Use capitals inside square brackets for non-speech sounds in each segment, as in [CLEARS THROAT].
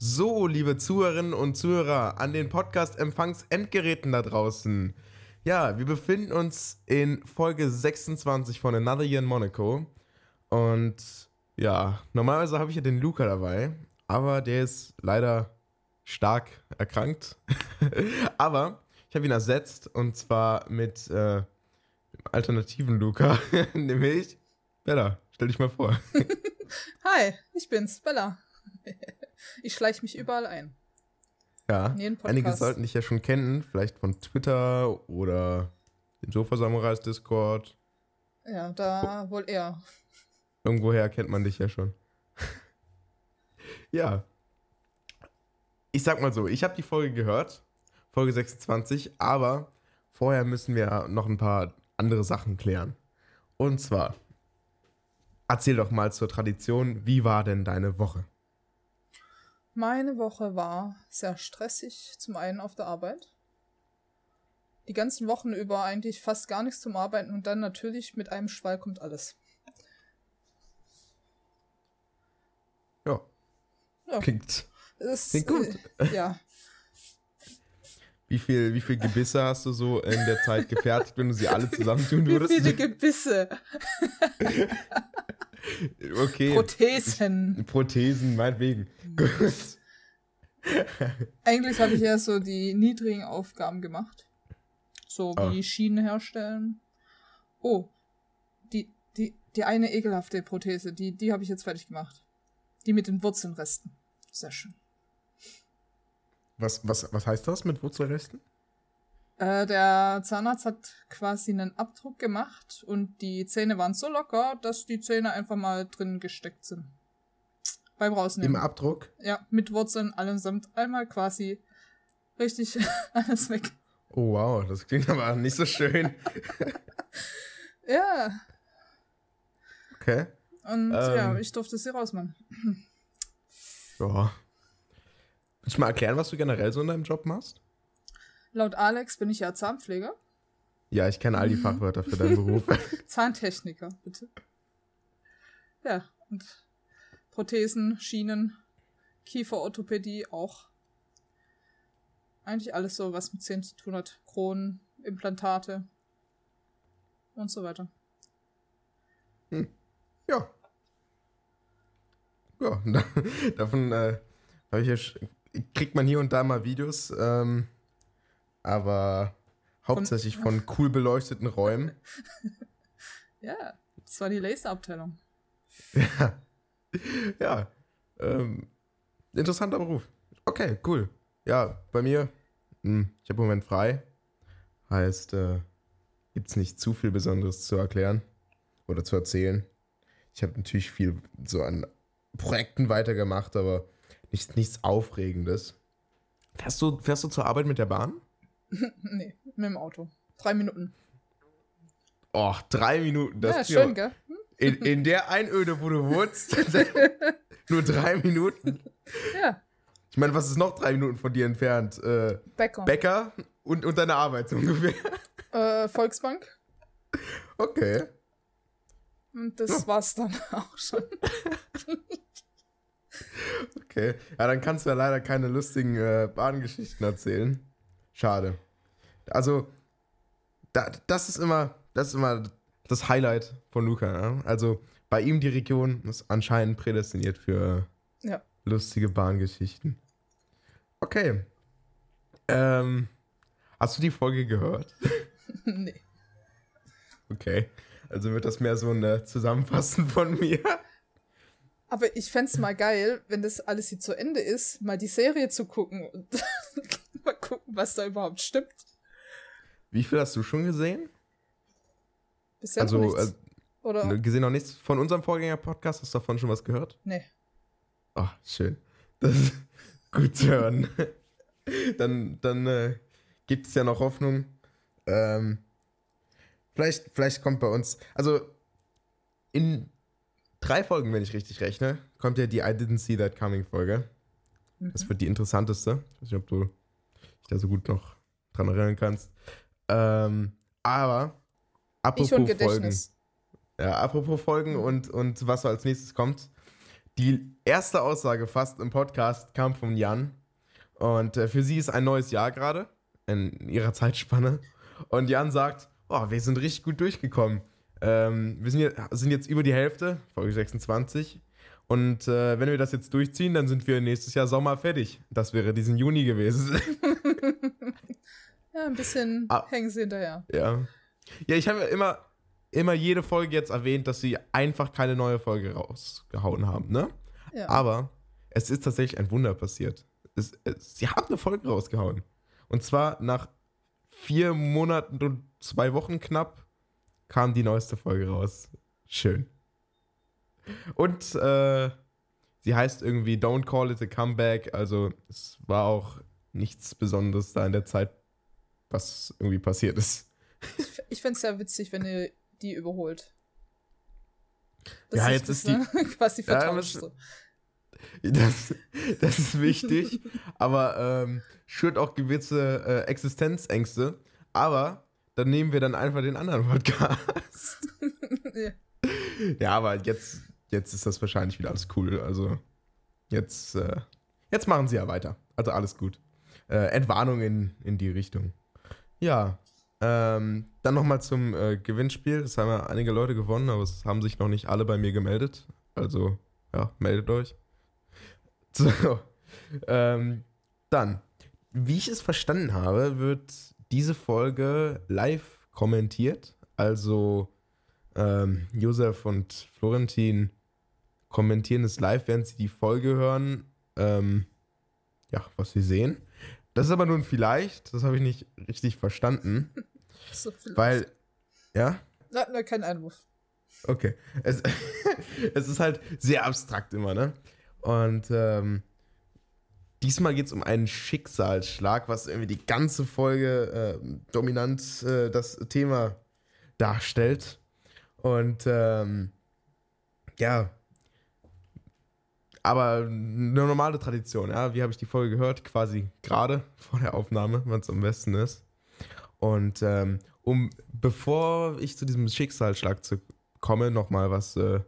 So, liebe Zuhörerinnen und Zuhörer an den Podcast-Empfangs-Endgeräten da draußen. Ja, wir befinden uns in Folge 26 von Another Year in Monaco. Und ja, normalerweise habe ich ja den Luca dabei, aber der ist leider stark erkrankt. [LAUGHS] aber ich habe ihn ersetzt und zwar mit äh, alternativen Luca, [LAUGHS] nämlich Bella. Stell dich mal vor. [LAUGHS] Hi, ich bin's, Bella. [LAUGHS] Ich schleiche mich überall ein. Ja, einige sollten dich ja schon kennen, vielleicht von Twitter oder dem Sofa-Samurais Discord. Ja, da oh. wohl eher. Irgendwoher kennt man dich ja schon. [LAUGHS] ja. Ich sag mal so, ich habe die Folge gehört, Folge 26, aber vorher müssen wir noch ein paar andere Sachen klären. Und zwar, erzähl doch mal zur Tradition, wie war denn deine Woche? Meine Woche war sehr stressig, zum einen auf der Arbeit. Die ganzen Wochen über eigentlich fast gar nichts zum Arbeiten und dann natürlich mit einem Schwall kommt alles. Ja. ja. Klingt, es, klingt gut. Äh, ja. Wie viel, wie viel Gebisse hast du so in der Zeit gefertigt, wenn du sie alle zusammentun würdest? Wie viele Gebisse? [LAUGHS] Okay. Prothesen. Prothesen, meinetwegen. Gut. [LAUGHS] Eigentlich habe ich ja so die niedrigen Aufgaben gemacht. So wie oh. Schienen herstellen. Oh, die, die, die eine ekelhafte Prothese, die, die habe ich jetzt fertig gemacht. Die mit den Wurzelresten. Sehr schön. Was, was, was heißt das mit Wurzelresten? Äh, der Zahnarzt hat quasi einen Abdruck gemacht und die Zähne waren so locker, dass die Zähne einfach mal drin gesteckt sind. Beim Rausnehmen. Im Abdruck? Ja, mit Wurzeln, allesamt einmal quasi richtig [LAUGHS] alles weg. Oh wow, das klingt aber nicht so schön. [LAUGHS] ja. Okay. Und ähm, ja, ich durfte sie rausmachen. Ja. Willst du mal erklären, was du generell so in deinem Job machst? Laut Alex bin ich ja Zahnpfleger. Ja, ich kenne all die mhm. Fachwörter für deinen Beruf. [LAUGHS] Zahntechniker, bitte. Ja, und Prothesen, Schienen, Kieferorthopädie auch. Eigentlich alles so, was mit Zähnen zu tun hat. Kronen, Implantate und so weiter. Hm. Ja. Ja, [LAUGHS] davon äh, ich, kriegt man hier und da mal Videos. Ähm, aber hauptsächlich von, von cool beleuchteten Räumen. [LAUGHS] ja, das war die Laserabteilung. Ja. [LAUGHS] Ja. Ähm, interessanter Beruf. Okay, cool. Ja, bei mir, mh, hm, ich habe im Moment frei. Heißt, äh, gibt es nicht zu viel Besonderes zu erklären oder zu erzählen. Ich habe natürlich viel so an Projekten weitergemacht, aber nichts, nichts Aufregendes. Fährst du, fährst du zur Arbeit mit der Bahn? [LAUGHS] nee, mit dem Auto. Drei Minuten. Oh, drei Minuten. Das ja, schön, gell? In, in der Einöde, wo du wohnst, [LAUGHS] nur drei Minuten. Ja. Ich meine, was ist noch drei Minuten von dir entfernt? Äh, Bäcker. Bäcker und, und deine Arbeit so ungefähr. Äh, Volksbank. Okay. Und das ja. war's dann auch schon. okay. Ja, dann kannst du ja leider keine lustigen äh, Bahngeschichten erzählen. Schade. Also, da, das ist immer, das ist immer das Highlight von Luca. Ja? Also, bei ihm die Region ist anscheinend prädestiniert für ja. lustige Bahngeschichten. Okay. Ähm, hast du die Folge gehört? [LAUGHS] nee. Okay. Also wird das mehr so ein Zusammenfassen von mir. Aber ich fände es mal geil, wenn das alles hier zu Ende ist, mal die Serie zu gucken und [LAUGHS] mal gucken, was da überhaupt stimmt. Wie viel hast du schon gesehen? Bisher also, nichts. Äh, Oder? Gesehen noch nichts? Von unserem Vorgänger-Podcast hast du davon schon was gehört? Nee. Ach, oh, schön. Das ist [LAUGHS] gut zu hören. dann dann äh, gibt es ja noch Hoffnung. Ähm, vielleicht, vielleicht kommt bei uns, also in drei Folgen, wenn ich richtig rechne, kommt ja die I Didn't See That Coming Folge. Mhm. Das wird die interessanteste. Ich weiß nicht, ob du dich da so gut noch dran erinnern kannst. Ähm, aber apropos Folgen. Ja, apropos Folgen und, und was so als nächstes kommt. Die erste Aussage fast im Podcast kam von Jan. Und äh, für sie ist ein neues Jahr gerade in ihrer Zeitspanne. Und Jan sagt, oh, wir sind richtig gut durchgekommen. Ähm, wir sind jetzt, sind jetzt über die Hälfte, Folge 26. Und äh, wenn wir das jetzt durchziehen, dann sind wir nächstes Jahr Sommer fertig. Das wäre diesen Juni gewesen. [LAUGHS] ja, ein bisschen ah, hängen sie hinterher. Ja. Ja, ich habe ja immer, immer jede Folge jetzt erwähnt, dass sie einfach keine neue Folge rausgehauen haben, ne? Ja. Aber es ist tatsächlich ein Wunder passiert. Es, es, sie haben eine Folge rausgehauen. Und zwar nach vier Monaten und zwei Wochen knapp kam die neueste Folge raus. Schön. Und äh, sie heißt irgendwie Don't Call It a Comeback. Also es war auch nichts Besonderes da in der Zeit, was irgendwie passiert ist. Ich, ich finde es ja witzig, wenn ihr die überholt. Das ja, jetzt ist die. Ne? [LAUGHS] Quasi vertauscht. Ja, so. Das, das ist wichtig, [LAUGHS] aber ähm, schürt auch gewisse äh, Existenzängste. Aber dann nehmen wir dann einfach den anderen Podcast. [LAUGHS] ja. ja, aber jetzt, jetzt ist das wahrscheinlich wieder alles cool. Also jetzt, äh, jetzt machen sie ja weiter. Also alles gut. Äh, Entwarnung in, in die Richtung. Ja, ähm, dann nochmal zum äh, Gewinnspiel. Es haben ja einige Leute gewonnen, aber es haben sich noch nicht alle bei mir gemeldet. Also, ja, meldet euch. [LAUGHS] So. Ähm, dann, wie ich es verstanden habe, wird diese Folge live kommentiert. Also ähm, Josef und Florentin kommentieren es live, während sie die Folge hören. Ähm, ja, was sie sehen. Das ist aber nur ein Vielleicht, das habe ich nicht richtig verstanden. so weil, ja? Na, na, kein Einwurf. Okay. Es, [LAUGHS] es ist halt sehr abstrakt immer, ne? Und ähm, Diesmal geht es um einen Schicksalsschlag, was irgendwie die ganze Folge äh, dominant äh, das Thema darstellt. Und ähm, ja, aber eine normale Tradition, ja. Wie habe ich die Folge gehört? Quasi gerade [LAUGHS] vor der Aufnahme, wenn es am besten ist. Und ähm, um, bevor ich zu diesem Schicksalsschlag zu, komme, nochmal was, äh,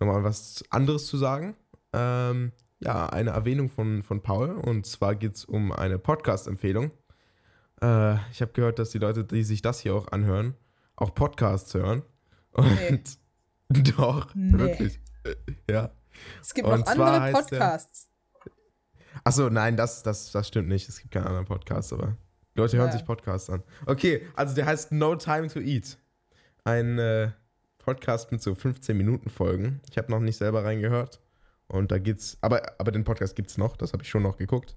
noch was anderes zu sagen. Ähm, ja, eine Erwähnung von, von Paul. Und zwar geht es um eine Podcast-Empfehlung. Äh, ich habe gehört, dass die Leute, die sich das hier auch anhören, auch Podcasts hören. Und nee. [LAUGHS] doch, nee. wirklich. Ja. Es gibt Und noch andere Podcasts. Achso, nein, das, das, das stimmt nicht. Es gibt keinen anderen Podcast, aber die Leute hören ja. sich Podcasts an. Okay, also der heißt No Time to Eat. Ein äh, Podcast mit so 15 Minuten Folgen. Ich habe noch nicht selber reingehört. Und da geht's, aber, aber den Podcast gibt's noch, das habe ich schon noch geguckt.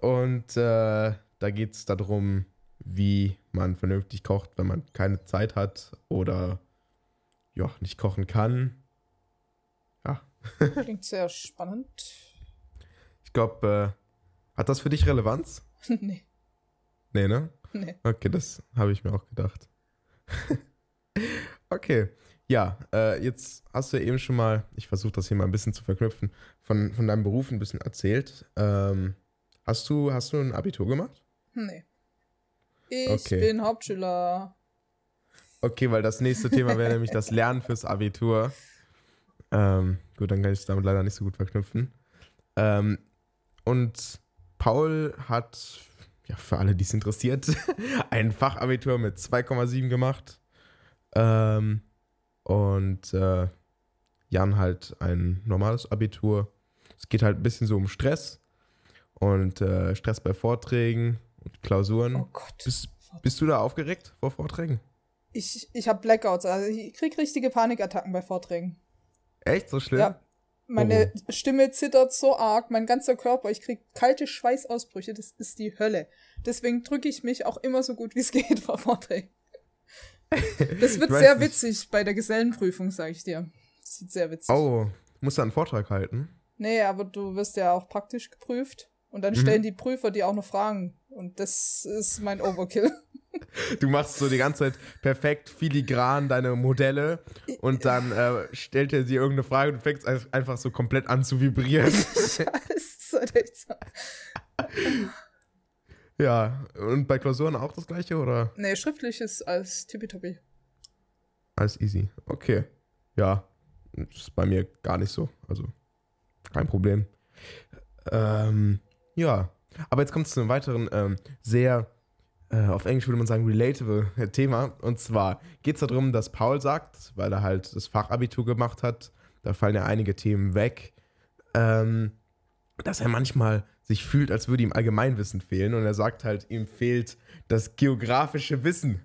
Und äh, da geht es darum, wie man vernünftig kocht, wenn man keine Zeit hat oder ja, nicht kochen kann. Klingt sehr spannend. Ich glaube, äh, hat das für dich Relevanz? [LAUGHS] nee. Nee, ne? Nee. Okay, das habe ich mir auch gedacht. [LAUGHS] okay. Ja, äh, jetzt hast du ja eben schon mal, ich versuche das hier mal ein bisschen zu verknüpfen, von, von deinem Beruf ein bisschen erzählt. Ähm, hast, du, hast du ein Abitur gemacht? Nee. Ich okay. bin Hauptschüler. Okay, weil das nächste Thema wäre nämlich das Lernen fürs Abitur. Ähm, gut, dann kann ich es damit leider nicht so gut verknüpfen. Ähm, und Paul hat, ja, für alle, die es interessiert, [LAUGHS] ein Fachabitur mit 2,7 gemacht. Ähm, und äh, Jan halt ein normales Abitur. Es geht halt ein bisschen so um Stress und äh, Stress bei Vorträgen und Klausuren. Oh Gott. Bist, bist du da aufgeregt vor Vorträgen? Ich, ich habe Blackouts, also ich krieg richtige Panikattacken bei Vorträgen. Echt? So schlimm? Ja. Meine oh. Stimme zittert so arg, mein ganzer Körper, ich krieg kalte Schweißausbrüche, das ist die Hölle. Deswegen drücke ich mich auch immer so gut wie es [LAUGHS] geht vor Vorträgen. Das wird sehr witzig bei der Gesellenprüfung, sag ich dir. Das wird sehr witzig. Oh, musst du einen Vortrag halten? Nee, aber du wirst ja auch praktisch geprüft. Und dann mhm. stellen die Prüfer dir auch noch Fragen. Und das ist mein Overkill. Du machst so die ganze Zeit perfekt filigran deine Modelle und dann äh, stellt er dir irgendeine Frage und fängst einfach so komplett an zu vibrieren. Das ist so. Ja, und bei Klausuren auch das gleiche, oder? Nee, schriftlich ist als tippitoppi. Als easy. Okay. Ja, ist bei mir gar nicht so. Also, Kein Problem. Ähm, ja. Aber jetzt kommt es zu einem weiteren ähm, sehr, äh, auf Englisch würde man sagen, relatable [LAUGHS] Thema. Und zwar geht es darum, dass Paul sagt, weil er halt das Fachabitur gemacht hat, da fallen ja einige Themen weg, ähm, dass er manchmal sich fühlt, als würde ihm Allgemeinwissen fehlen. Und er sagt halt, ihm fehlt das geografische Wissen.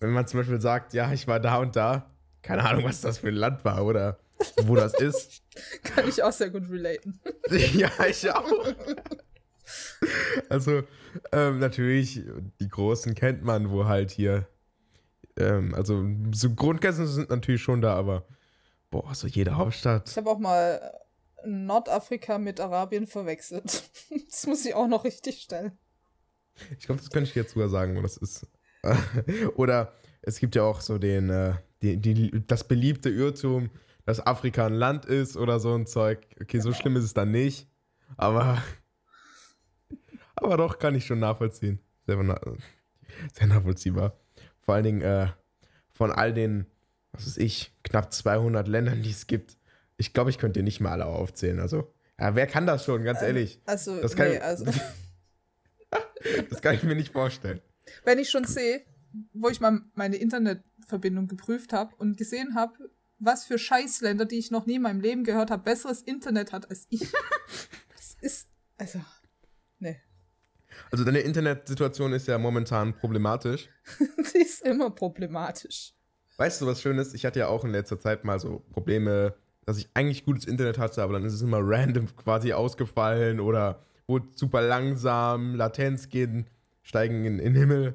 Wenn man zum Beispiel sagt, ja, ich war da und da, keine Ahnung, was das für ein Land war oder wo das ist. [LAUGHS] Kann ich auch sehr gut relaten. [LAUGHS] ja, ich auch. [LAUGHS] Also, ähm, natürlich, die Großen kennt man, wo halt hier, ähm, also so Grundkenntnisse sind natürlich schon da, aber boah, so jede Hauptstadt. Ich habe auch mal Nordafrika mit Arabien verwechselt. [LAUGHS] Das muss ich auch noch richtig stellen. Ich glaube, das könnte ich jetzt sogar sagen, wo das ist. [LAUGHS] Oder es gibt ja auch so den, äh, die, die, das beliebte Irrtum, dass Afrika ein Land ist oder so ein Zeug. Okay, so schlimm ist es dann nicht. Aber, aber doch, kann ich schon nachvollziehen. Sehr, sehr nachvollziehbar. Vor allen Dingen äh, von all den, was weiß ich, knapp 200 Ländern, die es gibt. Ich glaube, ich könnte dir nicht mal alle aufzählen. Also, ja, wer kann das schon, ganz ehrlich? Also, das kann, nee, also. [LAUGHS] das kann ich mir nicht vorstellen. Wenn ich schon sehe, wo ich mal meine Internetverbindung geprüft habe und gesehen habe, was für Scheißländer, die ich noch nie in meinem Leben gehört habe, besseres Internet hat als ich. [LAUGHS] das ist, also. Also deine Internetsituation ist ja momentan problematisch. [LAUGHS] die ist immer problematisch. Weißt du, was schön ist? Ich hatte ja auch in letzter Zeit mal so Probleme, dass ich eigentlich gutes Internet hatte, aber dann ist es immer random quasi ausgefallen oder wurde super langsam, Latenz gehen, steigen in, in den Himmel.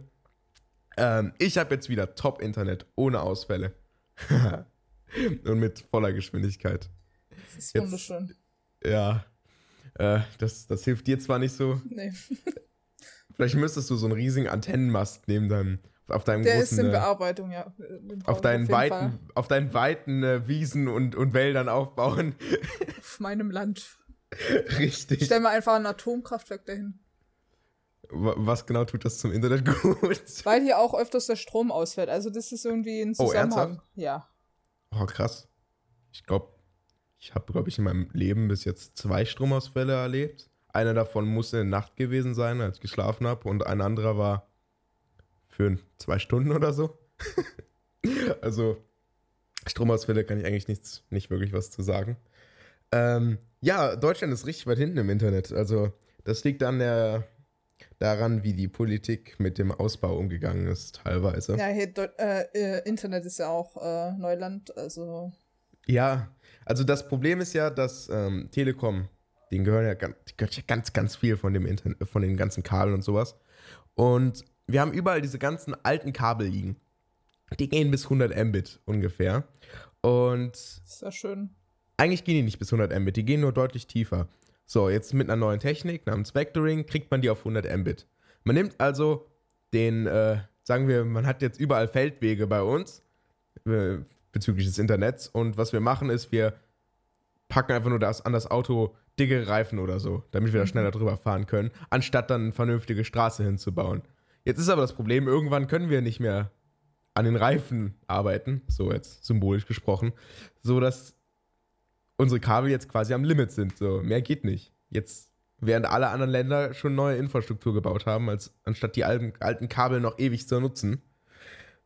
Ähm, ich habe jetzt wieder Top-Internet ohne Ausfälle. [LAUGHS] Und mit voller Geschwindigkeit. Das ist jetzt, wunderschön. Ja. Äh, das, das hilft dir zwar nicht so. Nee. [LAUGHS] Vielleicht müsstest du so einen riesigen Antennenmast neben deinem, auf deinem Der großen, ist in äh, Bearbeitung, ja. auf deinen weiten, auf deinen weiten äh, Wiesen und, und Wäldern aufbauen. Auf meinem Land. [LAUGHS] Richtig. Stell mal einfach ein Atomkraftwerk dahin. Was genau tut das zum Internet [LAUGHS] gut? Weil hier auch öfters der Strom ausfällt. Also das ist irgendwie ein Oh, Zusammenhang. ernsthaft? ja. Oh, krass. Ich glaube, ich habe, glaube ich, in meinem Leben bis jetzt zwei Stromausfälle erlebt. Einer davon muss in der Nacht gewesen sein, als ich geschlafen habe, und ein anderer war für zwei Stunden oder so. [LAUGHS] also, Stromausfälle kann ich eigentlich nichts, nicht wirklich was zu sagen. Ähm, ja, Deutschland ist richtig weit hinten im Internet. Also, das liegt an der, daran, wie die Politik mit dem Ausbau umgegangen ist, teilweise. Ja, Deu- äh, äh, Internet ist ja auch äh, Neuland, also Ja, also das Problem ist ja, dass ähm, Telekom, denen gehören ja ganz, gehört ja ganz, ganz viel von dem Internet, von den ganzen Kabeln und sowas. Und wir haben überall diese ganzen alten Kabel liegen. Die gehen bis 100 Mbit ungefähr. Und ist ja schön. eigentlich gehen die nicht bis 100 Mbit, die gehen nur deutlich tiefer. So, jetzt mit einer neuen Technik namens Vectoring kriegt man die auf 100 Mbit. Man nimmt also den, äh, sagen wir, man hat jetzt überall Feldwege bei uns äh, bezüglich des Internets und was wir machen ist, wir packen einfach nur das, an das Auto dicke Reifen oder so, damit wir da schneller drüber fahren können, anstatt dann eine vernünftige Straße hinzubauen. Jetzt ist aber das Problem, irgendwann können wir nicht mehr an den Reifen arbeiten, so jetzt symbolisch gesprochen, so dass unsere Kabel jetzt quasi am Limit sind. So, mehr geht nicht. Jetzt, während alle anderen Länder schon neue Infrastruktur gebaut haben, als anstatt die alten, alten Kabel noch ewig zu nutzen.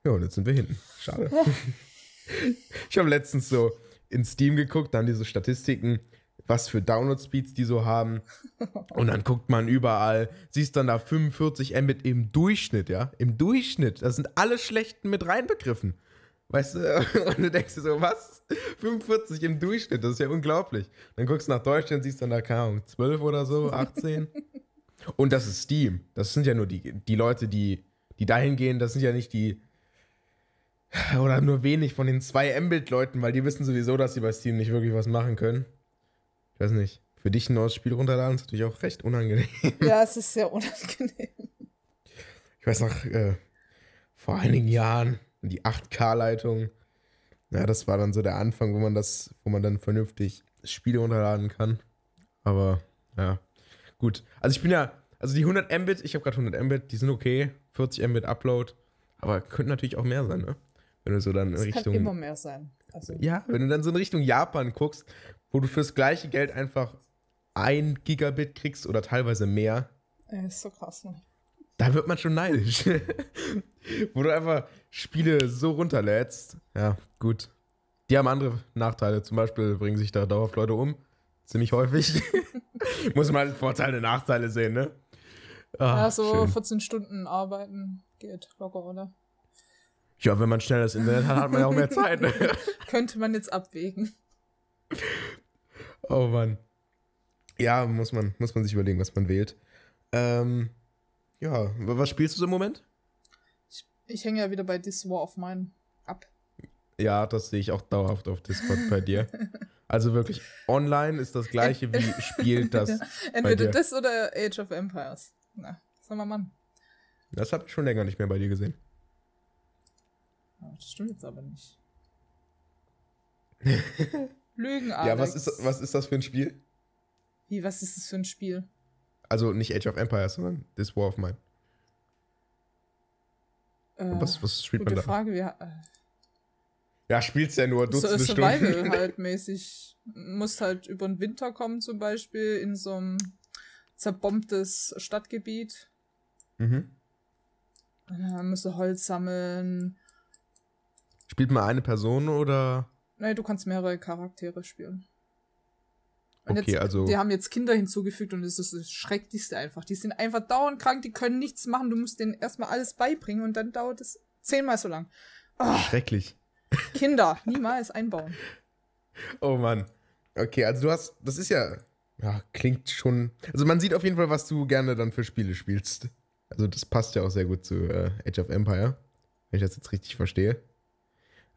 Ja, und jetzt sind wir hinten. Schade. [LAUGHS] ich habe letztens so in Steam geguckt, dann diese Statistiken, was für Download-Speeds die so haben. Und dann guckt man überall, siehst dann da 45 Mbit im Durchschnitt, ja? Im Durchschnitt. Da sind alle schlechten mit reinbegriffen. Weißt du, [LAUGHS] und du denkst dir so, was? 45 im Durchschnitt, das ist ja unglaublich. Dann guckst du nach Deutschland, siehst dann da, keine Ahnung, 12 oder so, 18. und das ist Steam. Das sind ja nur die, die Leute, die, die dahin gehen, das sind ja nicht die, oder nur wenig von den 2 Mbit-Leuten, weil die wissen sowieso, dass sie bei Steam nicht wirklich was machen können. Ich weiß nicht. Für dich ein neues Spiel runterladen ist natürlich auch recht unangenehm. [LAUGHS] Ja, es ist sehr unangenehm. Ich weiß noch, äh, vor einigen Jahren, die 8K-Leitung. Ja, das war dann so der Anfang, wo man das, wo man dann vernünftig Spiele runterladen kann. Aber, ja, gut. Also ich bin ja, also die 100 Mbit, ich habe gerade 100 Mbit, die sind okay. 40 Mbit Upload. Aber könnten natürlich auch mehr sein, ne? Wenn du so dann in Es Richtung. kann immer mehr sein. Also, Ja, wenn du dann so in Richtung Japan guckst, wo du fürs gleiche Geld einfach ein Gigabit kriegst oder teilweise mehr. Ey, ist so krass, ne? Da wird man schon neidisch. [LAUGHS] wo du einfach Spiele so runterlädst. Ja, gut. Die haben andere Nachteile. Zum Beispiel bringen sich da dauerhaft Leute um. Ziemlich häufig. [LAUGHS] Muss man halt Vorteile, Nachteile sehen, ne? Ah, ja, so schön. 14 Stunden arbeiten geht locker, oder? Ja, wenn man schnelles Internet hat, hat man ja auch mehr Zeit. Ne? [LAUGHS] Könnte man jetzt abwägen. Oh Mann. Ja, muss man, muss man sich überlegen, was man wählt. Ähm, ja, was spielst du so im Moment? Ich, ich hänge ja wieder bei This War of Mine ab. Ja, das sehe ich auch dauerhaft auf Discord bei dir. [LAUGHS] Also wirklich, online ist das gleiche wie spielt [LAUGHS] das. ja. Entweder das oder Age of Empires. Na, sag mal Mann. Das habe ich schon länger nicht mehr bei dir gesehen. Das stimmt jetzt aber nicht. [LAUGHS] Lügen, Alex. Ja, was ist, was ist das für ein Spiel? Wie, was ist das für ein Spiel? Also nicht Age of Empires, sondern This War of Mine. Äh, was, was spielt man da? Frage, wie, äh, ja, spielst ja nur Dutzende so, Survival Stunden. Halt [LAUGHS] mäßig. Musst halt über den Winter kommen zum Beispiel in so ein zerbombtes Stadtgebiet. Mhm. Dann musst du Holz sammeln. Spielt man eine Person oder? Nein, du kannst mehrere Charaktere spielen. Und okay, jetzt, also. Die haben jetzt Kinder hinzugefügt und das ist das Schrecklichste einfach. Die sind einfach dauernd krank, die können nichts machen. Du musst denen erstmal alles beibringen und dann dauert es zehnmal so lang. Oh. Schrecklich. Kinder, niemals einbauen. [LAUGHS] Oh Mann. Okay, also du hast, das ist ja, ja, klingt schon, also man sieht auf jeden Fall, was du gerne dann für Spiele spielst. Also das passt ja auch sehr gut zu äh, Age of Empire, wenn ich das jetzt richtig verstehe.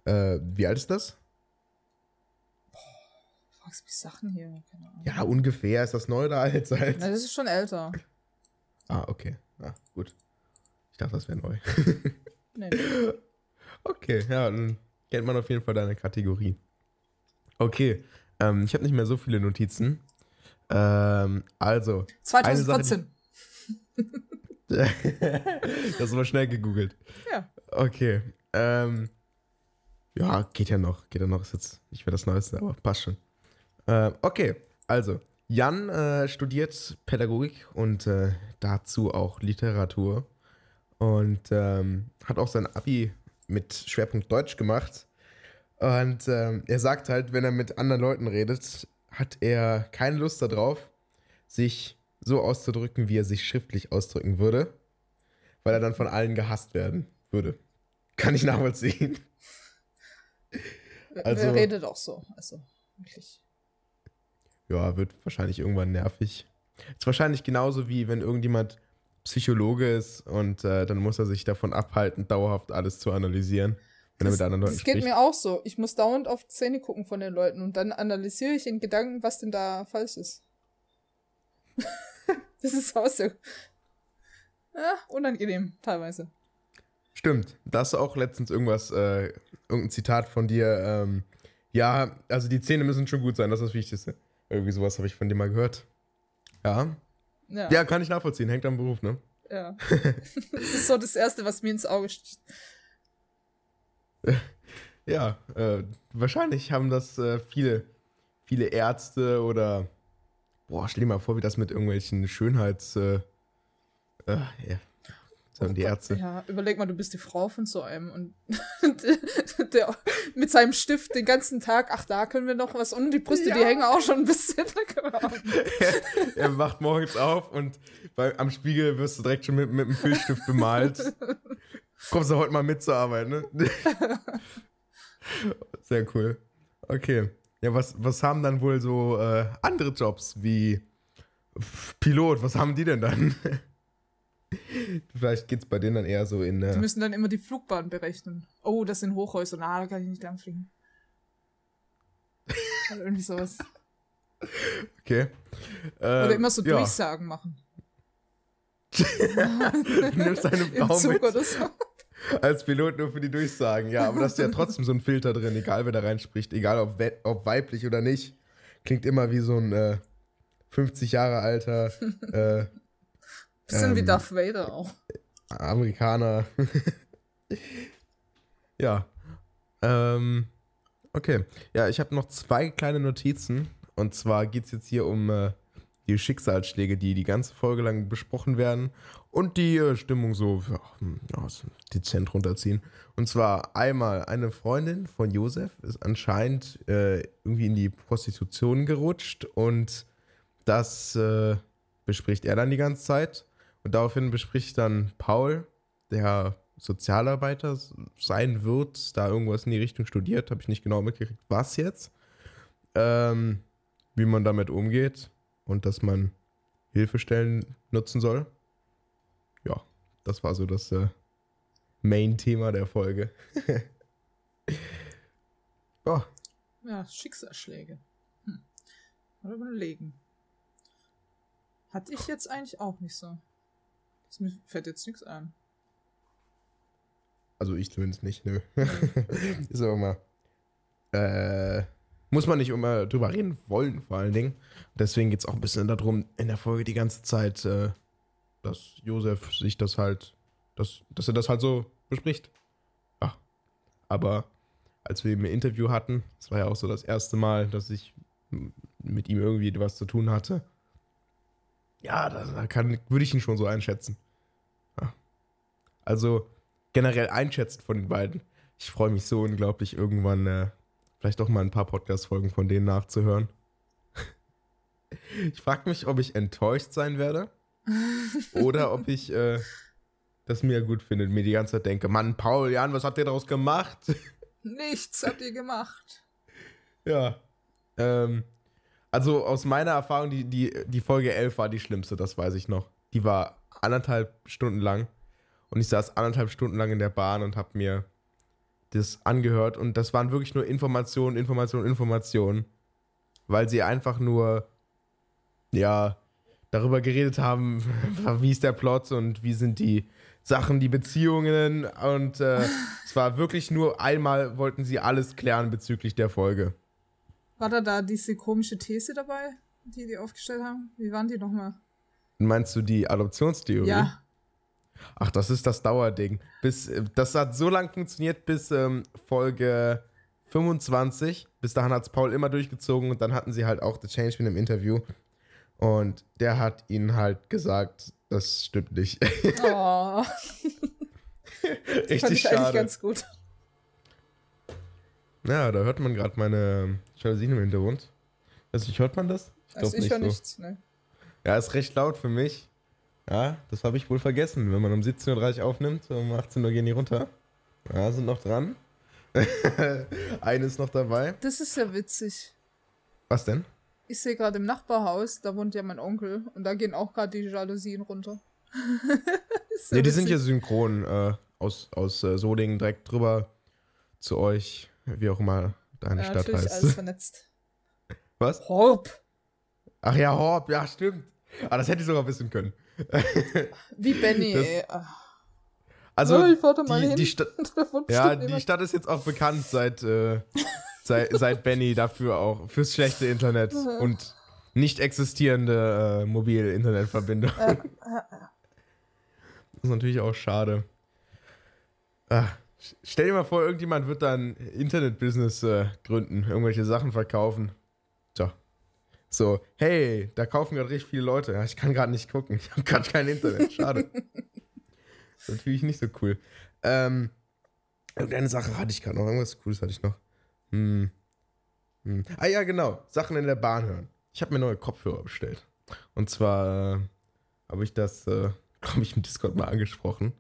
Äh, wie alt ist das? Fragst mich Sachen hier. Ja, ungefähr. Ist das neu oder alt? Seit? Na, das ist schon älter. Ah, okay. Ah, gut. Ich dachte, das wäre neu. [LAUGHS] nee, nee. Okay, ja, dann kennt man auf jeden Fall deine Kategorie. Okay, ähm, ich habe nicht mehr so viele Notizen. Ähm, also. 2014. [LAUGHS] das war schnell gegoogelt. Ja. Okay. Ähm, ja, geht ja noch. Geht ja noch. Ist jetzt nicht mehr das Neueste, aber passt schon. Äh, okay, also. Jan äh, studiert Pädagogik und äh, dazu auch Literatur. Und ähm, hat auch sein Abi mit Schwerpunkt Deutsch gemacht. Und ähm, er sagt halt, wenn er mit anderen Leuten redet, hat er keine Lust darauf, sich so auszudrücken, wie er sich schriftlich ausdrücken würde, weil er dann von allen gehasst werden würde. Kann ich nachvollziehen. [LAUGHS] Also, Wer redet auch so? Also, wirklich. Ja, wird wahrscheinlich irgendwann nervig. Ist wahrscheinlich genauso wie wenn irgendjemand Psychologe ist und äh, dann muss er sich davon abhalten, dauerhaft alles zu analysieren, wenn das, er mit anderen Leuten Das geht spricht. mir auch so. Ich muss dauernd auf Zähne gucken von den Leuten und dann analysiere ich in Gedanken, was denn da falsch ist. [LAUGHS] das ist auch so. Ja, unangenehm, teilweise. Stimmt. Da hast du auch letztens irgendwas, äh, irgendein Zitat von dir. Ähm, ja, also die Zähne müssen schon gut sein, das ist das Wichtigste. Irgendwie sowas habe ich von dir mal gehört. Ja, ja. ja, kann ich nachvollziehen. Hängt am Beruf, ne? Ja. [LAUGHS] das ist so das Erste, was mir ins Auge sticht. Ja, äh, wahrscheinlich haben das äh, viele, viele Ärzte oder. Boah, stell dir mal vor, wie das mit irgendwelchen Schönheits. Äh, äh ja, sagen die Ärzte. Ja, überleg mal, du bist die Frau von so einem und [LAUGHS] der, mit seinem Stift den ganzen Tag, ach, da können wir noch was und die Brüste, ja. die hängen auch schon ein bisschen. [LAUGHS] er, [LAUGHS] er wacht morgens auf und bei, am Spiegel wirst du direkt schon mit, mit einem Filzstift bemalt. Kommst du heute mal mitzuarbeiten, ne? Sehr cool. Okay. Ja, was, was haben dann wohl so äh, andere Jobs wie Pilot? Was haben die denn dann? Vielleicht geht es bei denen dann eher so in. Äh die müssen dann immer die Flugbahn berechnen. Oh, das sind Hochhäuser. Na, da kann ich nicht lang fliegen. also [LAUGHS] irgendwie sowas. Okay. Ähm, Oder immer so ja. Durchsagen machen. [LAUGHS] Nimmst deine Frau Im Zug mit. Oder so. Als Pilot nur für die Durchsagen, ja, aber da ist ja [LAUGHS] trotzdem so ein Filter drin, egal wer da reinspricht, egal ob, we ob weiblich oder nicht. Klingt immer wie so ein äh, 50 Jahre alter äh, Bisschen ähm, wie Darth Vader auch. Amerikaner. [LAUGHS] ja. Ähm, okay. Ja, ich habe noch zwei kleine Notizen. Und zwar geht es jetzt hier um äh, die Schicksalsschläge, die die ganze Folge lang besprochen werden und die äh, Stimmung so ja, hm, ja, so dezent runterziehen. Und zwar einmal eine Freundin von Josef ist anscheinend äh, irgendwie in die Prostitution gerutscht und das äh, bespricht er dann die ganze Zeit. Und daraufhin bespricht dann Paul, der Sozialarbeiter sein wird, da irgendwas in die Richtung studiert, habe ich nicht genau mitgekriegt, was jetzt, ähm, wie man damit umgeht und dass man Hilfestellen nutzen soll. Ja, das war so das äh, Main-Thema der Folge. [LAUGHS] oh. Ja, Schicksalsschläge. Hm. Mal überlegen. Hatte ich jetzt eigentlich auch nicht so. Das mir fällt jetzt nichts ein. Also ich zumindest nicht, nö. [LAUGHS] ist aber mal. Äh, muss man nicht immer drüber reden wollen, vor allen Dingen. Deswegen geht es auch ein bisschen darum, in der Folge die ganze Zeit, äh, dass Josef sich das halt, dass, dass er das halt so bespricht. Ja. Aber als wir ihn im Interview hatten, das war ja auch so das erste Mal, dass ich mit ihm irgendwie was zu tun hatte. Ja, da kann, würde ich ihn schon so einschätzen. Ja. Also generell einschätzen von den beiden. Ich freue mich so unglaublich, irgendwann äh, vielleicht auch mal ein paar Podcast-Folgen von denen nachzuhören. [LAUGHS] ich frage mich, ob ich enttäuscht sein werde [LAUGHS] oder ob ich äh, das mir gut finde und mir die ganze Zeit denke, Mann, Paul, Jan, was habt ihr daraus gemacht? [LAUGHS] Nichts habt ihr gemacht. Ja. Ähm, also aus meiner Erfahrung, die, die, die Folge 11 war die schlimmste, das weiß ich noch. Die war anderthalb Stunden lang und ich saß anderthalb Stunden lang in der Bahn und habe mir das angehört und das waren wirklich nur Informationen, Informationen, Informationen, weil sie einfach nur, ja, darüber geredet haben, [LAUGHS] wie ist der Plot und wie sind die Sachen, die Beziehungen und äh, es war wirklich nur einmal wollten sie alles klären bezüglich der Folge. War da da diese komische These dabei, die die aufgestellt haben? Wie waren die nochmal? Meinst du die Adoptionstheorie? Ja. Ach, das ist das Dauerding. Bis, äh, das hat so lange funktioniert bis ähm, Folge 25. Bis dahin hat es Paul immer durchgezogen und dann hatten sie halt auch The Changeman im Interview. Und der hat ihnen halt gesagt, das stimmt nicht. Oh. [LAUGHS] Richtig fand ich schade. eigentlich ganz gut. Ja, da hört man gerade meine Jalousien im Hintergrund. Nicht, hört man das? Ich also ich höre so. nichts, ne? Ja, ist recht laut für mich. Ja, das habe ich wohl vergessen. Wenn man um 17.30 Uhr aufnimmt, um 18 Uhr gehen die runter. Ja, sind noch dran. [LAUGHS] Eine ist noch dabei. Das ist ja witzig. Was denn? Ich sehe gerade im Nachbarhaus, da wohnt ja mein Onkel und da gehen auch gerade die Jalousien runter. [LAUGHS] so ne, die sind ja synchron äh, aus, aus äh, Solingen direkt drüber zu euch, wie auch immer deine ja, Stadt heißt. alles vernetzt. [LAUGHS] Was? Horb. Ach ja, Horb, ja, stimmt. Aber ah, das hätte ich sogar wissen können. Wie [LAUGHS] Benny, das, ey. Also, oh, die, die, Sta [LAUGHS] ja, die Stadt ist jetzt auch bekannt seit, äh, seit, seit Benny dafür auch, fürs schlechte Internet und nicht existierende äh, Mobil-Internetverbindung. das ist natürlich auch schade. Ach, stell dir mal vor, irgendjemand wird dann Internet-Business äh, gründen, irgendwelche Sachen verkaufen. Tja, so, hey, da kaufen gerade richtig viele Leute. Ja, ich kann gerade nicht gucken. Ich habe gerade kein Internet. Schade. das [LAUGHS] ist natürlich nicht so cool. Ähm, irgendeine Sache hatte ich gerade noch. Irgendwas Cooles hatte ich noch. Hm. Hm. Ah ja, genau. Sachen in der Bahn hören. Ich habe mir neue Kopfhörer bestellt. Und zwar äh, habe ich das, äh, [LAUGHS] glaube ich, im Discord mal angesprochen.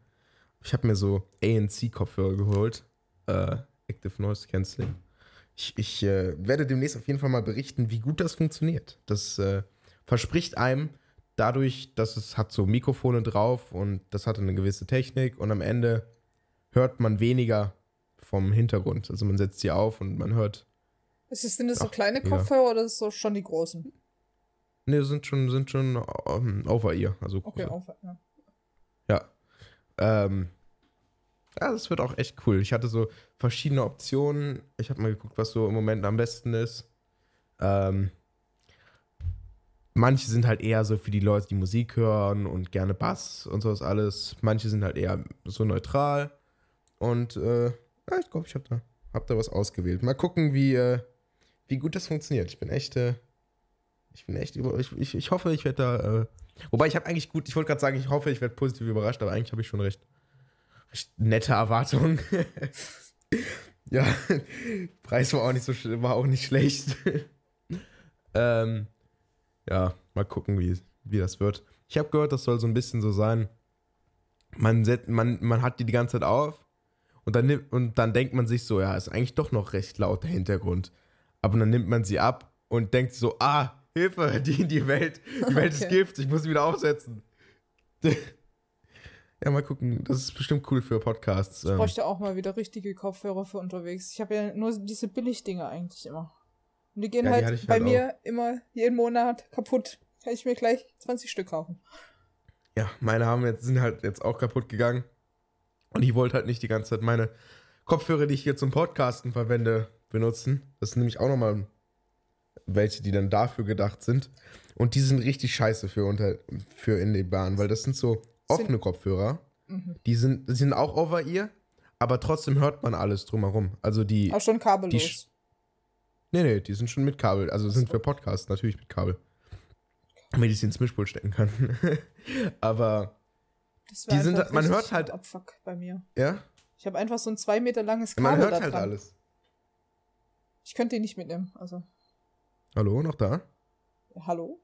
Ich habe mir so ANC-Kopfhörer geholt. Äh, Active Noise Cancelling. Ich, ich äh, werde demnächst auf jeden Fall mal berichten, wie gut das funktioniert. Das äh, verspricht einem dadurch, dass es hat so Mikrofone drauf und das hat eine gewisse Technik und am Ende hört man weniger vom Hintergrund. Also man setzt sie auf und man hört. Ist es denn das so kleine Kopfhörer ja. oder ist das schon die großen? Ne, sind schon, sind schon um, ähm, over ear. Also okay, over. Ja. Ähm, ja, das wird auch echt cool. Ich hatte so verschiedene Optionen. Ich habe mal geguckt, was so im Moment am besten ist. Ähm, manche sind halt eher so für die Leute, die Musik hören und gerne Bass und sowas alles. Manche sind halt eher so neutral. Und äh, ja, ich glaube, ich habe da, hab da was ausgewählt. Mal gucken, wie, äh, wie gut das funktioniert. Ich bin echt, äh, Ich bin echt über. Ich, ich, ich hoffe, ich werde da. Wobei ich habe eigentlich gut, ich wollte gerade sagen, ich hoffe, ich werde positiv überrascht, aber eigentlich habe ich schon recht, recht nette Erwartungen. [LAUGHS] ja, Preis war auch nicht so war auch nicht schlecht. [LAUGHS] ähm, ja, mal gucken, wie, wie das wird. Ich habe gehört, das soll so ein bisschen so sein. Man, set, man, man hat die die ganze Zeit auf und dann, nimmt, und dann denkt man sich so, ja, ist eigentlich doch noch recht laut der Hintergrund. Aber dann nimmt man sie ab und denkt so, ah, Hilfe, die, die Welt, die Welt okay. ist Gift, ich muss sie wieder aufsetzen. [LAUGHS] ja, mal gucken, das ist bestimmt cool für Podcasts. Ich ähm. bräuchte auch mal wieder richtige Kopfhörer für unterwegs. Ich habe ja nur diese Billigdinger eigentlich immer. Und die gehen ja, halt die bei halt mir auch. immer jeden Monat kaputt. Kann ich mir gleich 20 Stück kaufen. Ja, meine haben jetzt, sind halt jetzt auch kaputt gegangen. Und ich wollte halt nicht die ganze Zeit meine Kopfhörer, die ich hier zum Podcasten verwende, benutzen. Das sind nämlich auch nochmal welche, die dann dafür gedacht sind. Und die sind richtig scheiße für, unter, für in die Bahn, weil das sind so offene Kopfhörer. Mhm. Die, sind, die sind auch over ear, aber trotzdem hört man alles drumherum. Also die. Auch schon kabellos. Die, nee, nee, die sind schon mit Kabel. Also sind für Podcasts natürlich mit Kabel. Damit ich sie ins Mischpult stecken kann. [LAUGHS] aber die sind, man hört halt. Abfuck bei mir. Ja? Ich habe einfach so ein zwei Meter langes Kabel. Man hört halt alles. Ich könnte ihn nicht mitnehmen, also. Hallo, noch da? Hallo?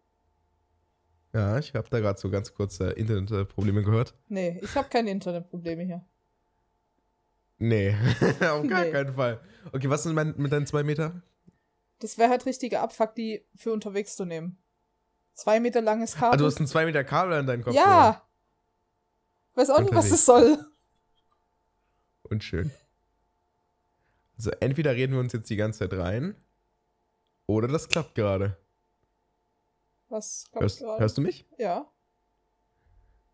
Ja, ich habe da gerade so ganz kurz äh, Internetprobleme gehört. Nee, ich habe keine Internetprobleme hier. Nee, [LAUGHS] auf gar nee. keinen Fall. Okay, was ist mein, mit deinen zwei Meter? Das wäre halt richtiger Abfuck, die für unterwegs zu nehmen. Zwei Meter langes Kabel. Ah, du hast ein zwei Meter Kabel an deinem Kopf. Ja! Weiß auch nicht, was es soll. Und schön. Also entweder reden wir uns jetzt die ganze Zeit rein oder das klappt gerade. Was klappt hörst, gerade? Hörst du mich? Ja.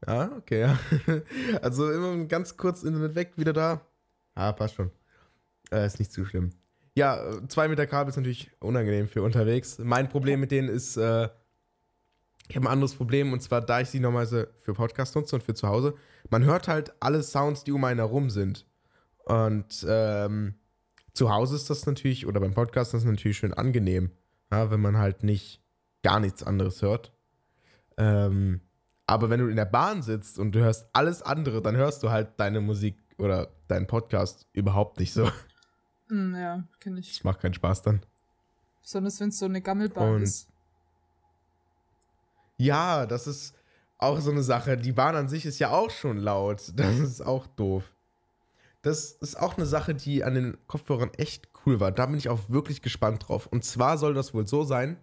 Ja, okay, ja. [LAUGHS] Also immer ganz kurz Internet weg, wieder da. Ah, passt schon. Äh, ist nicht zu schlimm. Ja, zwei Meter Kabel ist natürlich unangenehm für unterwegs. Mein Problem mit denen ist, äh, ich habe ein anderes Problem und zwar, da ich sie normalerweise für Podcast nutze und für zu Hause, man hört halt alle Sounds, die um einen herum sind. Und ähm, zu Hause ist das natürlich, oder beim Podcast ist das natürlich schön angenehm, ja, wenn man halt nicht gar nichts anderes hört. Ähm, aber wenn du in der Bahn sitzt und du hörst alles andere, dann hörst du halt deine Musik oder deinen Podcast überhaupt nicht so. Mm, ja, kenne ich. Das macht keinen Spaß dann. Besonders wenn es so eine Gammelbahn und ist. Ja, das ist auch so eine Sache. Die Bahn an sich ist ja auch schon laut. Das ist auch doof. Das ist auch eine Sache, die an den Kopfhörern echt cool war. Da bin ich auch wirklich gespannt drauf. Und zwar soll das wohl so sein,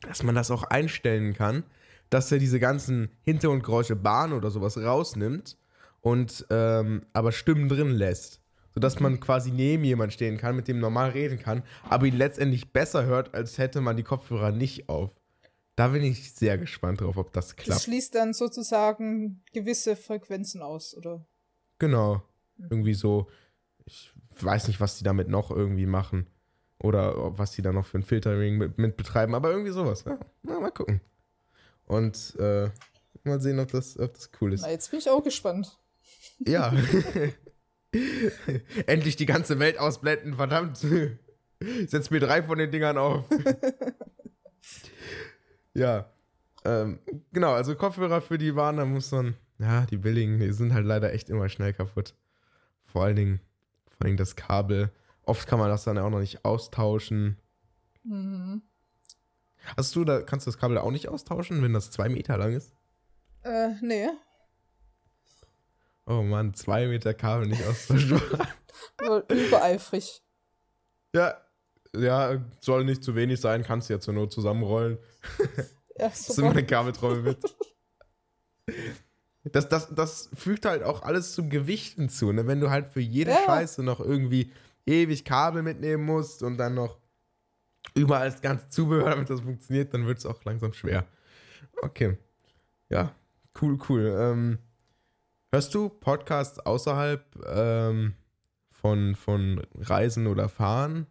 dass man das auch einstellen kann, dass er diese ganzen Hintergrundgeräusche Bahn oder sowas rausnimmt und ähm, aber Stimmen drin lässt. Sodass man quasi neben jemand stehen kann, mit dem normal reden kann, aber ihn letztendlich besser hört, als hätte man die Kopfhörer nicht auf. Da bin ich sehr gespannt drauf, ob das klappt. Das schließt dann sozusagen gewisse Frequenzen aus, oder? Genau. Irgendwie so, ich weiß nicht, was die damit noch irgendwie machen. Oder was die da noch für ein Filtering mit, mit betreiben, aber irgendwie sowas. Ja, na, mal gucken. Und äh, mal sehen, ob das, ob das cool ist. Na, jetzt bin ich auch gespannt. Ja. [LAUGHS] Endlich die ganze Welt ausblenden, verdammt. Setz mir drei von den Dingern auf. [LAUGHS] ja. Ähm, genau, also Kopfhörer für die Waren, da muss man, ja, die billigen, die sind halt leider echt immer schnell kaputt. Vor allen Dingen, vor allen Dingen das Kabel. Oft kann man das dann auch noch nicht austauschen. Mhm. Hast du da, kannst du das Kabel auch nicht austauschen, wenn das zwei Meter lang ist? Äh, nee. Oh Mann, zwei Meter Kabel nicht austauschen. [LAUGHS] [LAUGHS] Übereifrig. Ja, ja, soll nicht zu wenig sein, kannst du ja zur Not zusammenrollen. Ja, super. Das sind meine Kabeltrommel mit. [LAUGHS] Das, das, das fügt halt auch alles zum Gewicht hinzu, ne? Wenn du halt für jede ja. Scheiße noch irgendwie ewig Kabel mitnehmen musst und dann noch überall das ganze Zubehör, damit das funktioniert, dann wird es auch langsam schwer. Okay. Ja, cool, cool. Ähm, hörst du Podcasts außerhalb ähm, von, von Reisen oder Fahren?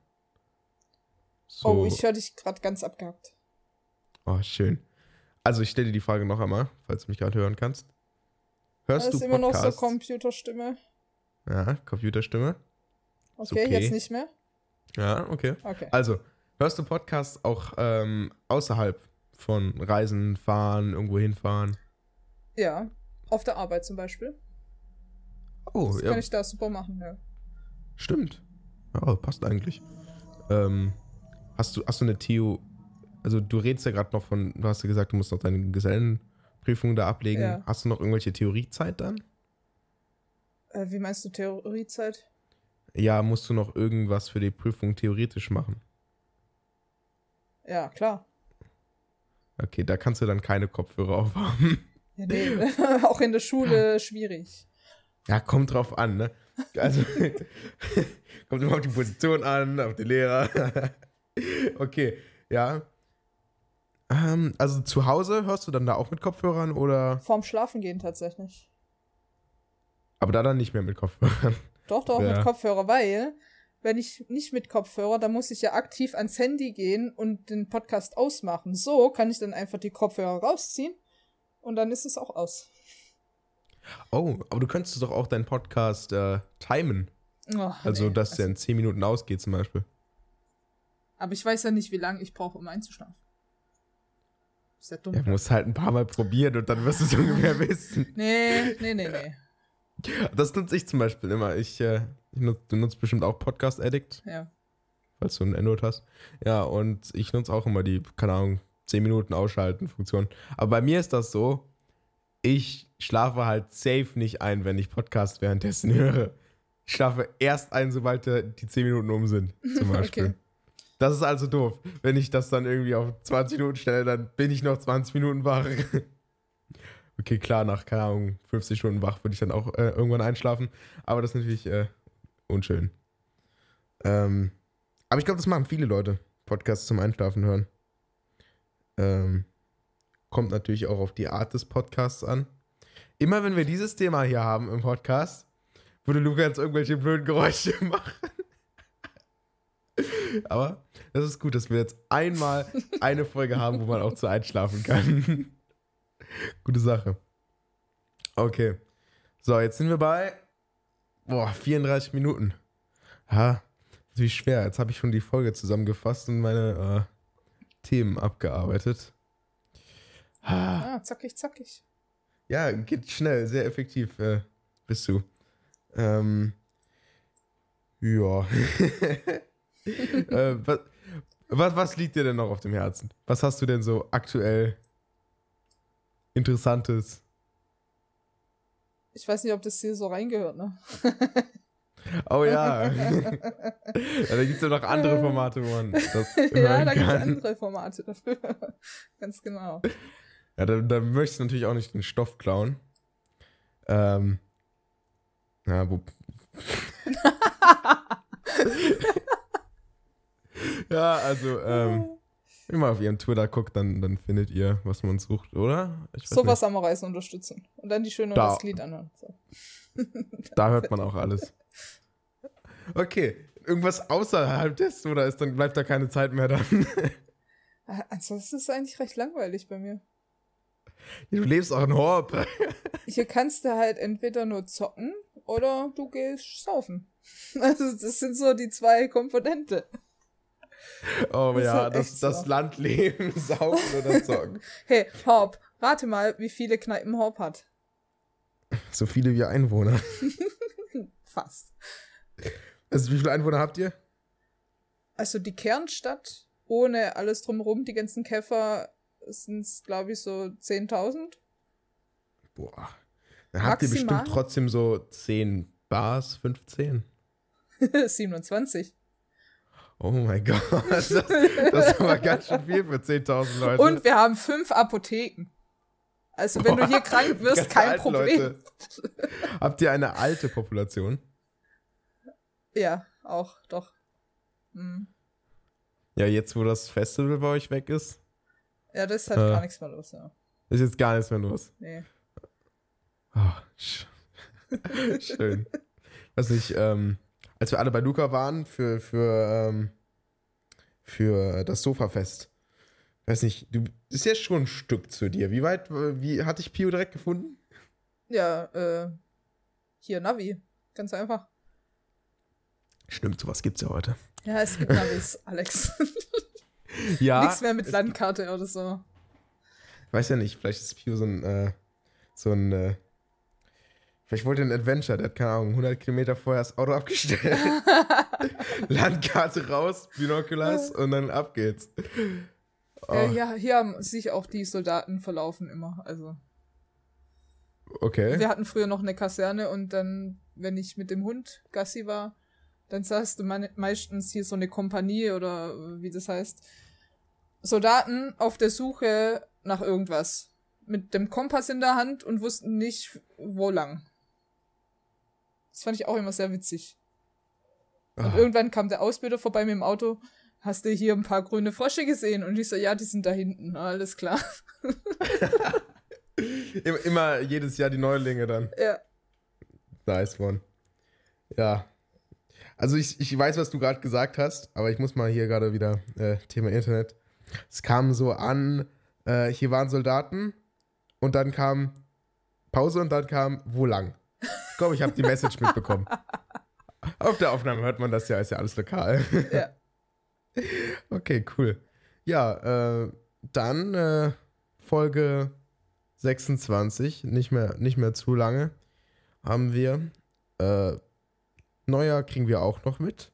So. Oh, ich höre dich gerade ganz abgehackt. Oh, schön. Also ich stelle dir die Frage noch einmal, falls du mich gerade hören kannst. Hörst das ist du immer noch so Computerstimme. Ja, Computerstimme. Okay, okay, jetzt nicht mehr. Ja, okay. okay. Also, Hörst du Podcasts auch ähm, außerhalb von Reisen, Fahren, irgendwo hinfahren? Ja, auf der Arbeit zum Beispiel. Oh, Das ja, kann ich da super machen, ja. stimmt. Ja, passt eigentlich. Ähm, hast, du, hast du eine Theo, also du redest ja gerade noch von, du hast ja gesagt, du musst noch deine Gesellenprüfung da ablegen. Ja. Hast du noch irgendwelche Theoriezeit dann? Äh, wie meinst du Theoriezeit? Ja, musst du noch irgendwas für die Prüfung theoretisch machen? Ja, klar. Okay, da kannst du dann keine Kopfhörer aufhaben. Ja, nee, [LAUGHS] auch in der Schule schwierig. Ja, kommt drauf an, ne? Also, [LAUGHS] kommt immer auf die Position an, auf den Lehrer. [LAUGHS] okay, ja. Ähm, also zu Hause hörst du dann da auch mit Kopfhörern oder? Vorm Schlafen gehen tatsächlich. Aber da dann nicht mehr mit Kopfhörern. Doch, doch, Ja. mit Kopfhörer, weil, wenn ich nicht mit Kopfhörer, dann muss ich ja aktiv ans Handy gehen und den Podcast ausmachen. So kann ich dann einfach die Kopfhörer rausziehen und dann ist es auch aus. Oh, aber du könntest doch auch deinen Podcast äh, timen. Oh, Also, nee. dass der in 10 Minuten ausgeht zum Beispiel. Aber ich weiß ja nicht, wie lange ich brauche, um einzuschlafen. Ist ja dumm. Ja, musst halt ein paar Mal probieren und dann wirst du es [LAUGHS] ungefähr wissen. Nee, nee, nee, nee. Das nutze ich zum Beispiel immer. Ich, äh, ich nutz, du nutzt bestimmt auch Podcast Addict. Ja. falls du ein Android hast. Ja, und ich nutze auch immer die, keine Ahnung, 10 Minuten ausschalten Funktion. Aber bei mir ist das so, ich schlafe halt safe nicht ein, wenn ich Podcast währenddessen [LAUGHS] höre. Ich schlafe erst ein, sobald äh, die 10 Minuten um sind, zum [LAUGHS] Beispiel. Okay. Das ist also doof. Wenn ich das dann irgendwie auf 20 Minuten stelle, dann bin ich noch 20 Minuten wach. [LAUGHS] okay, klar, nach, keine Ahnung, 50 Stunden wach würde ich dann auch äh, irgendwann einschlafen. Aber das ist natürlich äh, unschön. Ähm, aber ich glaube, das machen viele Leute. Podcasts zum Einschlafen hören. Ähm, kommt natürlich auch auf die Art des Podcasts an. Immer wenn wir dieses Thema hier haben im Podcast, würde jetzt irgendwelche blöden Geräusche [LAUGHS] machen. Aber das ist gut, dass wir jetzt einmal eine Folge haben, wo man auch zu einschlafen kann. [LAUGHS] Gute Sache. Okay. So, jetzt sind wir bei boah, 34 Minuten. Ha, natürlich schwer. Jetzt habe ich schon die Folge zusammengefasst und meine äh, Themen abgearbeitet. Ha. Ah, zackig, zackig. Ja, geht schnell, sehr effektiv äh, bist du. Ähm, ja. [LAUGHS] [LAUGHS] äh, was, was, was liegt dir denn noch auf dem Herzen? Was hast du denn so aktuell Interessantes? Ich weiß nicht, ob das hier so reingehört, ne? [LAUGHS] Oh ja. [LAUGHS] ja da gibt es ja noch andere Formate, wo man das ja, da gibt es andere Formate dafür. Ganz genau. Ja, da, da möchtest du natürlich auch nicht den Stoff klauen. Ähm, ja, wo. Ja, also, ähm, wenn auf ihrem Twitter guckt, dann, dann findet ihr, was man sucht, oder? Am Reisen unterstützen. Und dann die schöne und Da. das Glied anhören. So. [LAUGHS] Da hört man auch alles. Okay, irgendwas außerhalb dessen, oder ist dann bleibt da keine Zeit mehr dann? Ah, Ansonsten ist es eigentlich recht langweilig bei mir. du lebst auch in Horb. Hier kannst du halt entweder nur zocken oder du gehst saufen. [LAUGHS] Also das sind so die zwei Komponente. [LAUGHS] Oh Das ja, halt das, das so. Landleben, [LAUGHS] Saufen oder Zocken. [LAUGHS] Hey, Horb, rate mal, wie viele Kneipen Horb hat. So viele wie Einwohner. Fast. Also wie viele Einwohner habt ihr? Also die Kernstadt, ohne alles drumherum, die ganzen Käfer, sind es, glaube ich, so 10.000. Boah. Dann habt ihr bestimmt trotzdem so 10 Bars, 15. 27. Oh mein [LAUGHS] Gott. Das, das ist aber ganz schön viel für 10.000 Leute. Und wir haben fünf Apotheken. Also wenn du hier krank wirst, kein Problem. Leute. Habt ihr eine alte Population? Ja, auch, doch. Hm. Ja, jetzt wo das Festival bei euch weg ist, Ja, das ist halt Äh. gar nichts mehr los, ja. ist jetzt gar nichts mehr los. Nee. Oh, sch [LAUGHS] schön. Weiß nicht, ähm, als wir alle bei Luca waren für, für, ähm, für das Sofafest. Weiß nicht, du ist ja schon ein Stück zu dir. Wie weit, wie hat dich Pio direkt gefunden? Ja, äh, hier Navi. Ganz einfach. Stimmt, sowas gibt's ja heute. Ja, es gibt Navis, [LAUGHS] Alex. [LAUGHS] Ja. Nichts mehr mit Landkarte oder so. Weiß ja nicht, vielleicht ist Pio so ein, äh, so ein, äh, vielleicht wollte er ein Adventure, der hat keine Ahnung, 100 Kilometer vorher das Auto abgestellt. [LAUGHS] Landkarte raus, Binoculars und dann ab geht's. Oh, Äh, ja, hier haben sich auch die Soldaten verlaufen immer. Also, okay. wir hatten früher noch eine Kaserne und dann, wenn ich mit dem Hund Gassi war, dann sahst du me meistens hier so eine Kompanie oder wie das heißt. Soldaten auf der Suche nach irgendwas. Mit dem Kompass in der Hand und wussten nicht, wo lang. Das fand ich auch immer sehr witzig. Und irgendwann kam der Ausbilder vorbei mit dem Auto. Hast du hier ein paar grüne Frösche gesehen? Und ich so, ja, die sind da hinten. Alles klar. [LAUGHS] Immer, immer jedes Jahr die Neulinge dann. Ja. Nice one. Ja. Also ich, ich weiß, was du gerade gesagt hast, aber ich muss mal hier gerade wieder äh, Thema Internet. Es kam so an, äh, hier waren Soldaten und dann kam Pause und dann kam wo lang. Ich glaube, ich habe die Message mitbekommen. Auf der Aufnahme hört man das ja, ist ja alles lokal. Ja. [LAUGHS] Okay, cool. Ja, äh, dann äh, Folge 26, nicht mehr, nicht mehr zu lange, haben wir. Äh, Neujahr kriegen wir auch noch mit.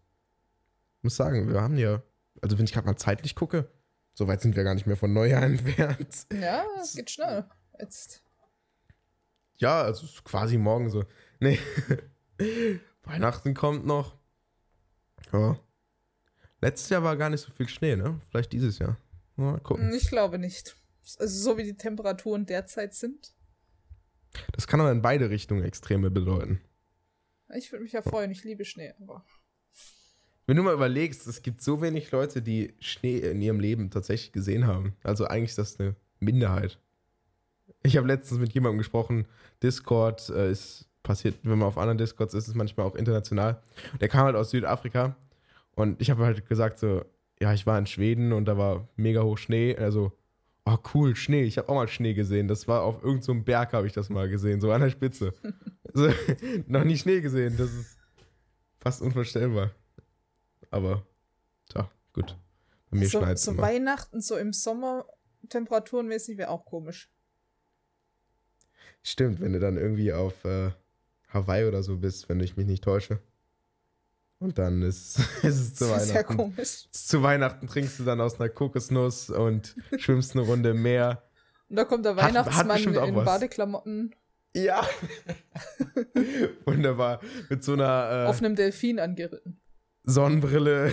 Muss sagen, wir haben ja, also wenn ich gerade mal zeitlich gucke, so weit sind wir gar nicht mehr von Neujahr [LAUGHS] entfernt. Ja, es geht schnell. Jetzt. Ja, also es ist quasi morgen so. [LAUGHS] Nee. Weihnachten kommt noch. Ja. Letztes Jahr war gar nicht so viel Schnee, ne? Vielleicht dieses Jahr. Mal gucken. Ich glaube nicht. Also so wie die Temperaturen derzeit sind. Das kann aber in beide Richtungen Extreme bedeuten. Ich würde mich ja freuen, ich liebe Schnee. Aber Wenn du mal überlegst, es gibt so wenig Leute, die Schnee in ihrem Leben tatsächlich gesehen haben. Also eigentlich ist das eine Minderheit. Ich habe letztens mit jemandem gesprochen, Discord äh, ist passiert, wenn man auf anderen Discords ist, ist es manchmal auch international. Der kam halt aus Südafrika und ich habe halt gesagt so, ja, ich war in Schweden und da war mega hoch Schnee. Also, oh cool, Schnee. Ich habe auch mal Schnee gesehen. Das war auf irgendeinem so Berg, habe ich das mal gesehen, so an der Spitze. [LAUGHS] also, [LAUGHS] noch nie Schnee gesehen. Das ist fast unvorstellbar. Aber, tja, gut. Bei mir so, schneit es so immer. Weihnachten, so im Sommer temperaturenmäßig wäre auch komisch. Stimmt, wenn du dann irgendwie auf äh, Hawaii oder so bist, wenn ich mich nicht täusche. Und dann ist, [LAUGHS] ist es zu Das ist sehr Weihnachten. komisch. Zu Weihnachten trinkst du dann aus einer Kokosnuss und [LAUGHS] schwimmst eine Runde im Meer. Und da kommt der Hat- hat Weihnachtsmann bestimmt auch in was. Badeklamotten Ja. [LAUGHS] Wunderbar. Mit so einer äh, auf einem Delfin angeritten. Sonnenbrille.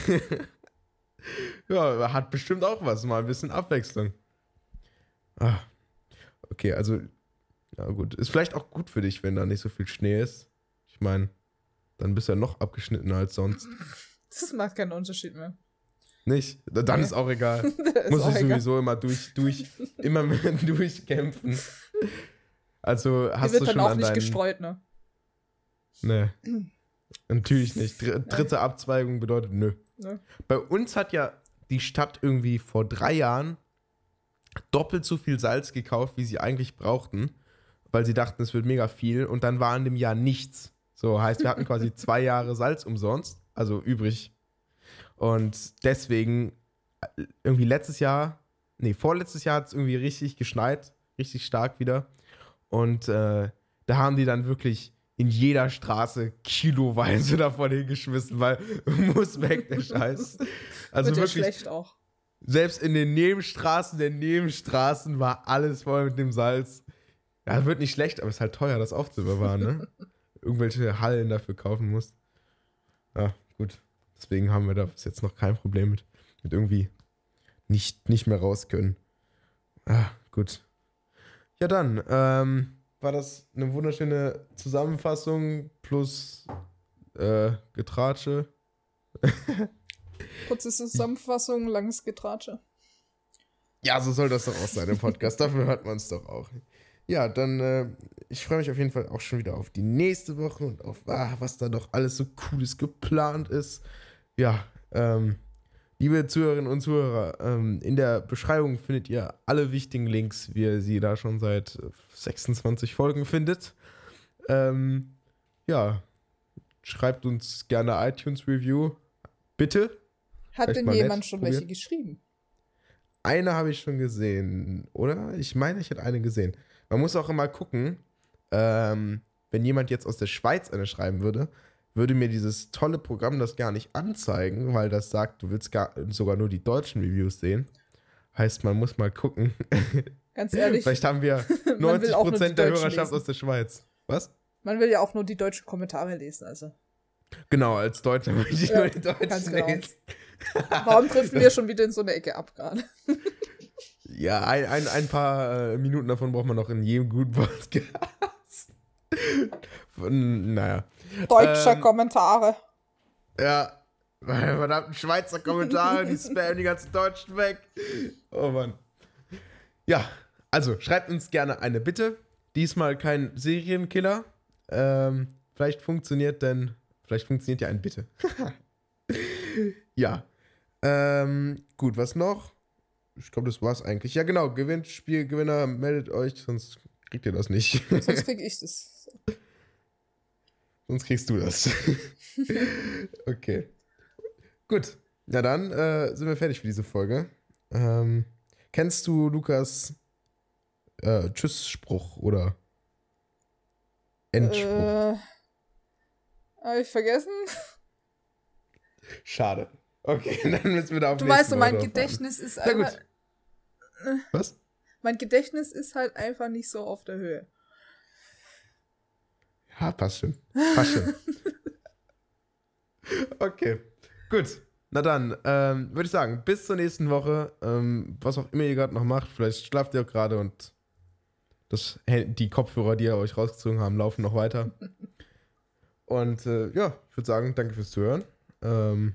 ja, hat bestimmt auch was. Mal ein bisschen Abwechslung. Ah. Okay, also, ja gut. Ist vielleicht auch gut für dich, wenn da nicht so viel Schnee ist. Ich meine, dann bist du ja noch abgeschnittener als sonst. [LAUGHS] Das macht keinen Unterschied mehr. Nicht? Dann Nee. ist auch egal. [LAUGHS] Ist Muss auch ich egal. sowieso immer durch, durch, immer mehr [LAUGHS] durchkämpfen. Also hast wird du dann schon auch an nicht deinen, gestreut, ne? Nee. [CLEARS THROAT] Natürlich nicht. Dr dritte Abzweigung bedeutet nö. ne? Bei uns hat ja die Stadt irgendwie vor drei Jahren doppelt so viel Salz gekauft, wie sie eigentlich brauchten, weil sie dachten, es wird mega viel und dann war in dem Jahr nichts. So heißt, wir hatten quasi [LAUGHS] zwei Jahre Salz umsonst, also übrig. Und deswegen äh, irgendwie letztes Jahr, nee, vorletztes Jahr hat es irgendwie richtig geschneit, richtig stark wieder. Und äh, da haben die dann wirklich in jeder Straße kiloweise [LAUGHS] davon hingeschmissen, weil [LAUGHS] muss weg, der Scheiß. Also wird wirklich, schlecht auch. selbst in den Nebenstraßen der Nebenstraßen war alles voll mit dem Salz. Ja, wird nicht schlecht, aber es ist halt teuer, das aufzubewahren, ne? [LAUGHS] Irgendwelche Hallen dafür kaufen musst. Ja, gut. Deswegen haben wir da bis jetzt noch kein Problem mit, mit irgendwie nicht, nicht mehr raus können. Ah, gut. Ja, dann, ähm, war das eine wunderschöne Zusammenfassung plus äh, Getratsche. [LAUGHS] Kurze Zusammenfassung, langes Getratsche. Ja, so soll das doch auch sein im Podcast. Dafür hört man es doch auch. Ja, dann, äh, ich freue mich auf jeden Fall auch schon wieder auf die nächste Woche und auf, ah, was da noch alles so Cooles geplant ist. Ja, ähm, liebe Zuhörerinnen und Zuhörer, ähm, in der Beschreibung findet ihr alle wichtigen Links, wie ihr sie da schon seit äh, 26 Folgen findet. Ähm, ja, schreibt uns gerne iTunes-Review. Bitte. Hat Vielleicht denn jemand nett schon probieren. welche geschrieben? eine habe ich schon gesehen, oder? Ich meine, ich hätte eine gesehen. Man muss auch immer gucken, ähm, wenn jemand jetzt aus der Schweiz eine schreiben würde, würde mir dieses tolle Programm das gar nicht anzeigen, weil das sagt, du willst gar, sogar nur die deutschen Reviews sehen. Heißt, man muss mal gucken. Ganz ehrlich. [LAUGHS] Vielleicht haben wir [LAUGHS] 90% der Hörerschaft lesen. aus der Schweiz. Was? Man will ja auch nur die deutschen Kommentare lesen, also. Genau, als Deutscher möchte ich ja, nur die deutschen genau. lesen. Warum driften wir schon wieder in so eine Ecke ab gerade? [LAUGHS] ja, ein, ein, ein paar äh, Minuten davon braucht man noch in jedem guten Podcast. naja. Deutscher ähm, Kommentare. Ja, [LAUGHS] verdammten Schweizer Kommentare, die spammen die ganzen Deutschen weg. Oh Mann. Ja, also schreibt uns gerne eine Bitte. Diesmal kein Serienkiller. Ähm, vielleicht funktioniert denn, vielleicht funktioniert ja ein Bitte. [LAUGHS] ja. Ähm, gut, was noch? Ich glaube, das war's eigentlich. Ja, genau. Gewinnspielgewinner, meldet euch, sonst kriegt ihr das nicht. sonst [LAUGHS] krieg ich das. Sonst kriegst du das. [LAUGHS] okay. Gut. Na dann äh, sind wir fertig für diese Folge. Ähm, kennst du Lukas äh, Tschüss-Spruch oder Endspruch? Äh, Habe ich vergessen? Schade. Okay, [LAUGHS] dann müssen wir da auf Du weißt, so, mein Gedächtnis ist einfach. Was? Mein Gedächtnis ist halt einfach nicht so auf der Höhe. Ja, passt schon. Passt schon. [LAUGHS] okay, gut. Na dann, ähm, würde ich sagen, bis zur nächsten Woche. Ähm, was auch immer ihr gerade noch macht, vielleicht schlaft ihr auch gerade und das, die Kopfhörer, die ihr euch rausgezogen haben, laufen noch weiter. [LAUGHS] und äh, ja, ich würde sagen, danke fürs Zuhören. Ähm,